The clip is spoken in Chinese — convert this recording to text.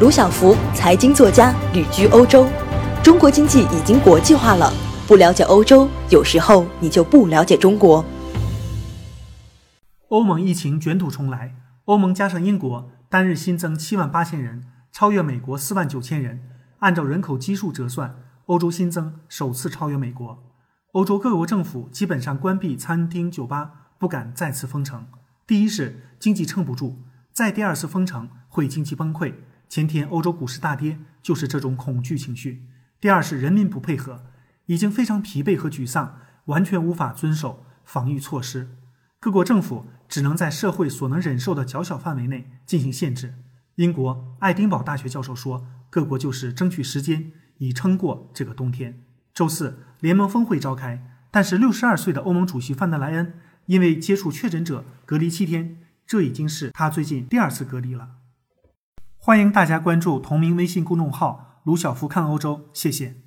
卢晓福，财经作家，旅居欧洲。中国经济已经国际化了，不了解欧洲，有时候你就不了解中国。欧盟疫情卷土重来，欧盟加上英国，单日新增七万八千人，超越美国四万九千人。按照人口基数折算，欧洲新增首次超越美国。欧洲各国政府基本上关闭餐厅、酒吧，不敢再次封城。第一是经济撑不住，再第二次封城会经济崩溃。前天欧洲股市大跌，就是这种恐惧情绪。第二是人民不配合，已经非常疲惫和沮丧，完全无法遵守防御措施。各国政府只能在社会所能忍受的较小范围内进行限制。英国爱丁堡大学教授说：“各国就是争取时间，以撑过这个冬天。”周四，联盟峰会召开，但是六十二岁的欧盟主席范德莱恩因为接触确诊者隔离七天，这已经是他最近第二次隔离了。欢迎大家关注同名微信公众号“卢晓夫看欧洲”，谢谢。